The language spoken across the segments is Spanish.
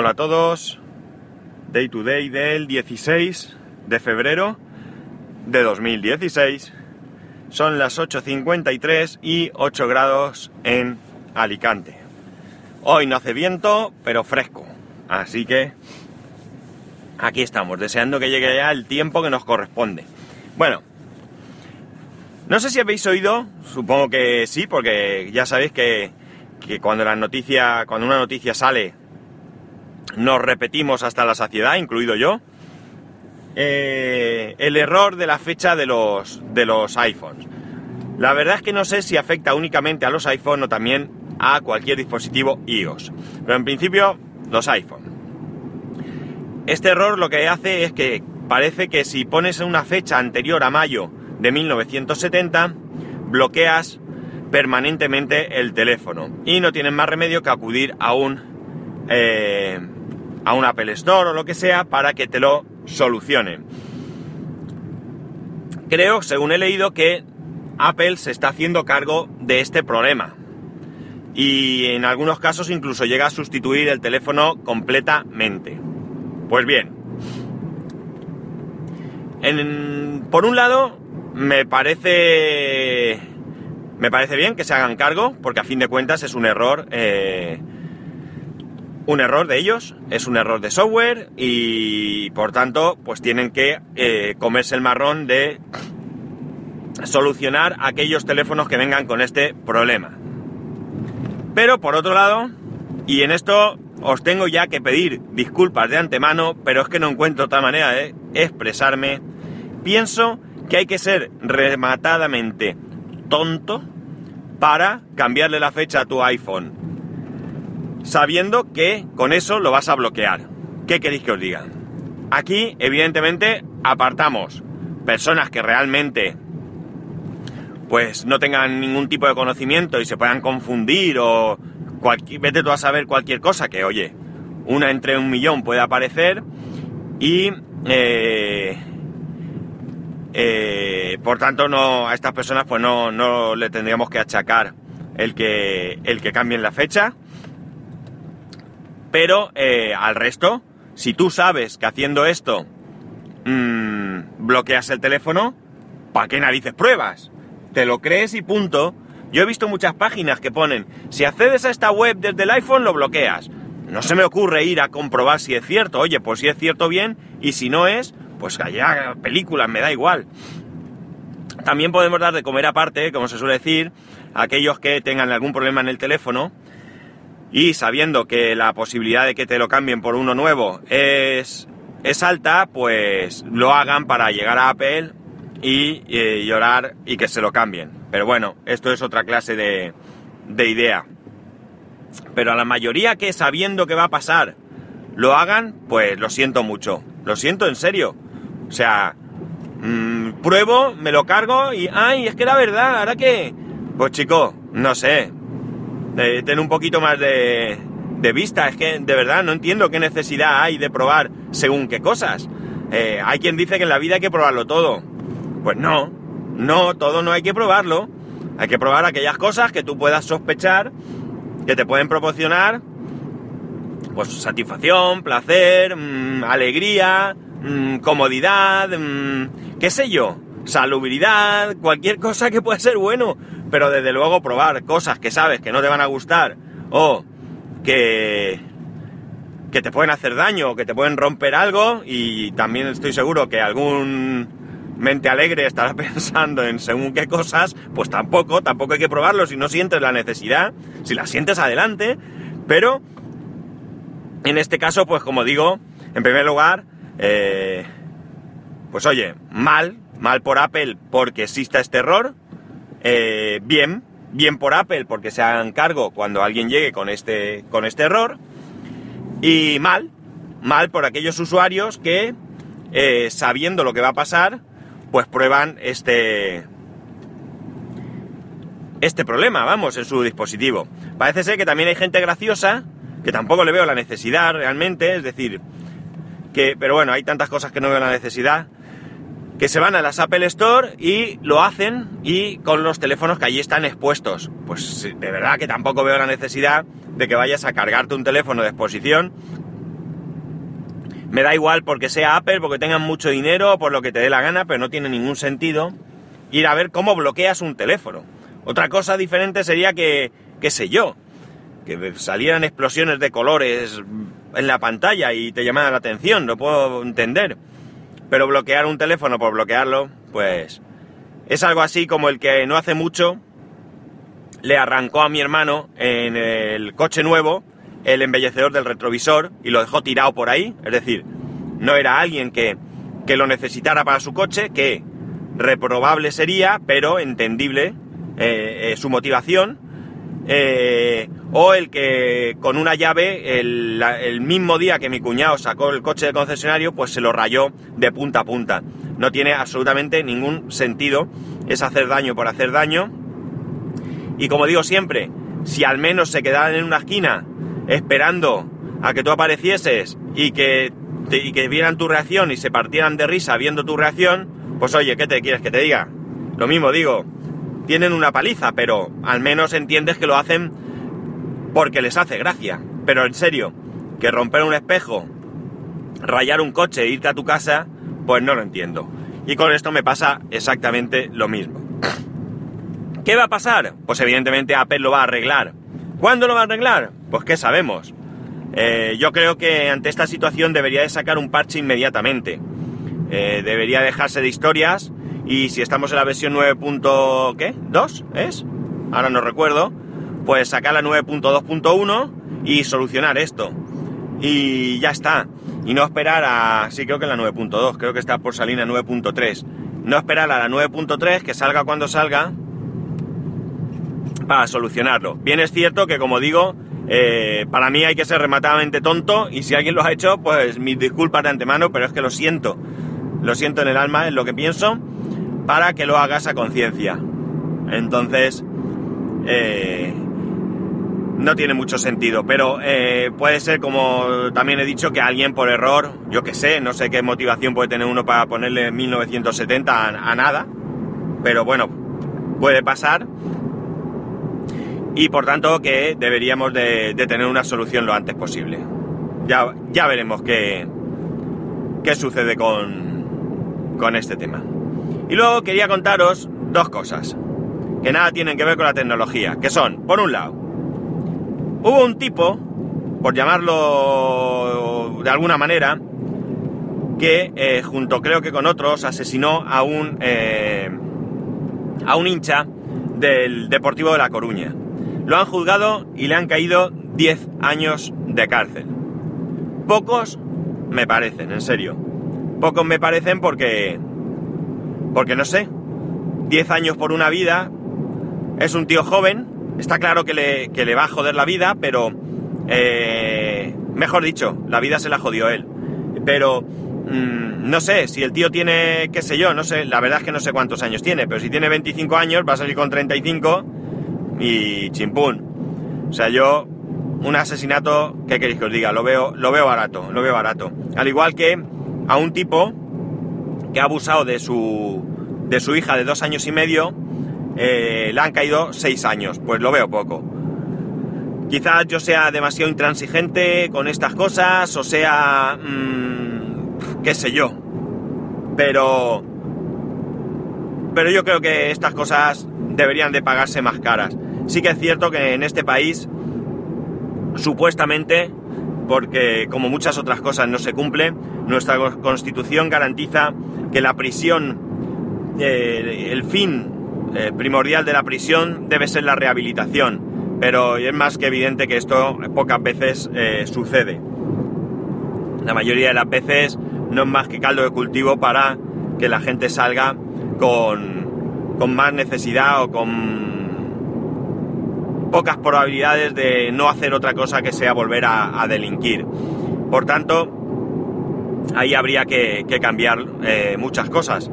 Hola a todos. Day to day del 16 de febrero de 2016. Son las 8.53 y 8 grados en Alicante. Hoy no hace viento, pero fresco. Así que aquí estamos, deseando que llegue ya el tiempo que nos corresponde. Bueno, no sé si habéis oído, supongo que sí, porque ya sabéis que, que cuando la noticia, cuando una noticia sale, nos repetimos hasta la saciedad, incluido yo. Eh, el error de la fecha de los, de los iPhones. La verdad es que no sé si afecta únicamente a los iPhones o también a cualquier dispositivo iOS. Pero en principio, los iPhone. Este error lo que hace es que parece que si pones una fecha anterior a mayo de 1970, bloqueas permanentemente el teléfono y no tienes más remedio que acudir a un eh, a un Apple Store o lo que sea para que te lo solucione. Creo, según he leído, que Apple se está haciendo cargo de este problema. Y en algunos casos incluso llega a sustituir el teléfono completamente. Pues bien. por un lado, me parece. Me parece bien que se hagan cargo, porque a fin de cuentas es un error. Eh, un error de ellos, es un error de software y por tanto pues tienen que eh, comerse el marrón de solucionar aquellos teléfonos que vengan con este problema. Pero por otro lado, y en esto os tengo ya que pedir disculpas de antemano, pero es que no encuentro otra manera de expresarme, pienso que hay que ser rematadamente tonto para cambiarle la fecha a tu iPhone sabiendo que con eso lo vas a bloquear. ¿Qué queréis que os diga? Aquí, evidentemente, apartamos personas que realmente pues no tengan ningún tipo de conocimiento y se puedan confundir o vete tú a saber cualquier cosa que, oye, una entre un millón puede aparecer y eh, eh, por tanto no a estas personas pues no, no le tendríamos que achacar el que, el que cambien la fecha pero eh, al resto, si tú sabes que haciendo esto mmm, bloqueas el teléfono, ¿para qué narices pruebas? Te lo crees y punto. Yo he visto muchas páginas que ponen, si accedes a esta web desde el iPhone lo bloqueas. No se me ocurre ir a comprobar si es cierto. Oye, pues si es cierto bien, y si no es, pues allá películas, me da igual. También podemos dar de comer aparte, como se suele decir, a aquellos que tengan algún problema en el teléfono y sabiendo que la posibilidad de que te lo cambien por uno nuevo es, es alta, pues lo hagan para llegar a Apple y llorar y que se lo cambien. Pero bueno, esto es otra clase de, de idea. Pero a la mayoría que sabiendo que va a pasar lo hagan, pues lo siento mucho. Lo siento en serio. O sea, mmm, pruebo, me lo cargo y, ay, es que era verdad, ¿ahora qué? Pues chico, no sé, tener un poquito más de, de, vista. Es que de verdad no entiendo qué necesidad hay de probar según qué cosas. Eh, hay quien dice que en la vida hay que probarlo todo. Pues no, no, todo no hay que probarlo. Hay que probar aquellas cosas que tú puedas sospechar que te pueden proporcionar pues satisfacción, placer, mmm, alegría, mmm, comodidad, mmm, qué sé yo, salubridad, cualquier cosa que pueda ser bueno pero desde luego probar cosas que sabes que no te van a gustar o que, que te pueden hacer daño o que te pueden romper algo y también estoy seguro que algún mente alegre estará pensando en según qué cosas, pues tampoco, tampoco hay que probarlo si no sientes la necesidad, si la sientes adelante, pero en este caso, pues como digo, en primer lugar, eh, pues oye, mal, mal por Apple porque exista este error, eh, bien, bien por Apple porque se hagan cargo cuando alguien llegue con este, con este error. Y mal, mal por aquellos usuarios que, eh, sabiendo lo que va a pasar, pues prueban este, este problema, vamos, en su dispositivo. Parece ser que también hay gente graciosa, que tampoco le veo la necesidad realmente, es decir, que, pero bueno, hay tantas cosas que no veo la necesidad, que se van a las Apple Store y lo hacen y con los teléfonos que allí están expuestos. Pues de verdad que tampoco veo la necesidad de que vayas a cargarte un teléfono de exposición Me da igual porque sea Apple, porque tengan mucho dinero, por lo que te dé la gana, pero no tiene ningún sentido ir a ver cómo bloqueas un teléfono. Otra cosa diferente sería que, qué sé yo, que salieran explosiones de colores en la pantalla y te llamara la atención, lo puedo entender. Pero bloquear un teléfono por bloquearlo, pues es algo así como el que no hace mucho le arrancó a mi hermano en el coche nuevo el embellecedor del retrovisor y lo dejó tirado por ahí. Es decir, no era alguien que, que lo necesitara para su coche, que reprobable sería, pero entendible eh, eh, su motivación. Eh, o el que con una llave, el, mismo día que mi cuñado sacó el coche de concesionario, pues se lo rayó de punta a punta. No tiene absolutamente ningún sentido. Es hacer daño por hacer daño. Y como digo siempre, si al menos se quedaran en una esquina esperando a que tú aparecieses y que, y que vieran tu reacción y se partieran de risa viendo tu reacción, pues oye, ¿qué te quieres que te diga? Lo mismo digo, tienen una paliza, pero al menos entiendes que lo hacen porque les hace gracia. Pero en serio, que romper un espejo, rayar un coche e irte a tu casa, pues no lo entiendo. Y con esto me pasa exactamente lo mismo. ¿Qué va a pasar? Pues evidentemente Apple lo va a arreglar. ¿Cuándo lo va a arreglar? Pues qué sabemos. Eh, yo creo que ante esta situación debería de sacar un parche inmediatamente. Eh, debería dejarse de historias y si estamos en la versión 9.2 es? Ahora no recuerdo. Pues sacar la 9.2.1 y solucionar esto. Y ya está. Y no esperar a... Sí, creo que la 9.2. Creo que está por salir a 9.3. No esperar a la 9.3 que salga cuando salga para solucionarlo. Bien es cierto que como digo, eh, para mí hay que ser rematadamente tonto y si alguien lo ha hecho, pues mis disculpas de antemano, pero es que lo siento. Lo siento en el alma, es lo que pienso, para que lo hagas a conciencia. Entonces, eh, no tiene mucho sentido, pero eh, puede ser, como también he dicho, que alguien por error, yo que sé, no sé qué motivación puede tener uno para ponerle 1970 a, nada, pero bueno, puede pasar y por tanto que deberíamos de, de, tener una solución lo antes posible. Ya, ya veremos qué, qué sucede con, con este tema. Y luego quería contaros dos cosas que nada tienen que ver con la tecnología, que son, por un lado, hubo un tipo, por llamarlo de alguna manera, que eh, junto creo que con otros asesinó a un, eh, a un hincha del Deportivo de La Coruña. Lo han juzgado y le han caído 10 años de cárcel. Pocos me parecen, en serio. Pocos me parecen porque... Porque no sé. 10 años por una vida. Es un tío joven. Está claro que le, que le va a joder la vida, pero... Eh, mejor dicho, la vida se la jodió él. Pero... Mmm, no sé, si el tío tiene, qué sé yo, no sé, la verdad es que no sé cuántos años tiene, pero si tiene 25 años va a salir con 35 y chimpún. O sea, yo un asesinato, ¿qué queréis que os diga? Lo veo, lo veo barato, lo veo barato. Al igual que a un tipo que ha abusado de su, de su hija de dos años y medio, eh, le han caído seis años. Pues lo veo poco. Quizás yo sea demasiado intransigente con estas cosas, o sea, mmm, qué sé yo. Pero, pero yo creo que estas cosas deberían de pagarse más caras. Sí que es cierto que en este país, supuestamente, porque como muchas otras cosas no se cumple, nuestra constitución garantiza que la prisión, eh, el fin eh, primordial de la prisión debe ser la rehabilitación, pero es más que evidente que esto pocas veces eh, sucede. La mayoría de las veces no es más que caldo de cultivo para que la gente salga con, con más necesidad o con pocas probabilidades de no hacer otra cosa que sea volver a, delinquir. Por tanto, ahí habría que, que cambiar eh, muchas cosas.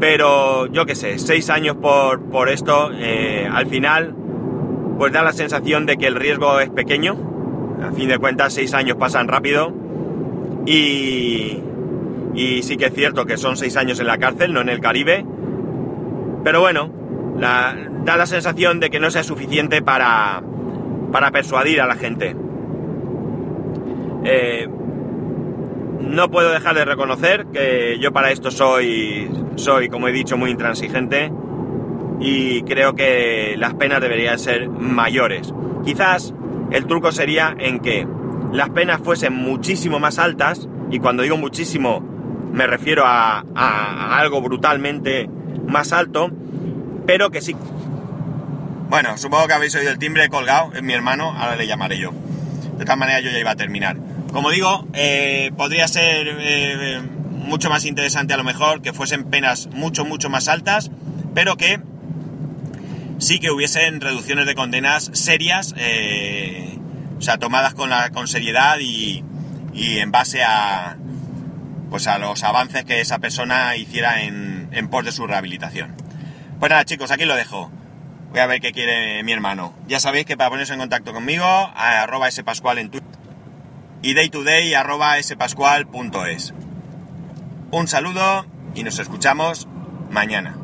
Pero yo qué sé, seis años por, por esto, eh, al final, pues da la sensación de que el riesgo es pequeño. A fin de cuentas, seis años pasan rápido. Y, y sí que es cierto que son seis años en la cárcel, no en el Caribe. Pero bueno, da la sensación de que no sea suficiente para, para persuadir a la gente. Eh, no puedo dejar de reconocer que yo para esto soy, soy, como he dicho, muy intransigente y creo que las penas deberían ser mayores. Quizás el truco sería en que las penas fuesen muchísimo más altas, y cuando digo muchísimo me refiero a, algo brutalmente más alto, pero que sí. Bueno, supongo que habéis oído el timbre colgado, es mi hermano, ahora le llamaré yo. De todas maneras yo ya iba a terminar. Como digo, eh, podría ser eh, mucho más interesante a lo mejor que fuesen penas mucho, mucho más altas, pero que sí que hubiesen reducciones de condenas serias, eh, o sea, tomadas con, la, con seriedad y, en base a, pues a los avances que esa persona hiciera en, en pos de su rehabilitación. Pues nada, chicos, aquí lo dejo. Voy a ver qué quiere mi hermano. Ya sabéis que para ponerse en contacto conmigo, arroba spascual en Twitter y day to day arroba spascual.es. Un saludo y nos escuchamos mañana.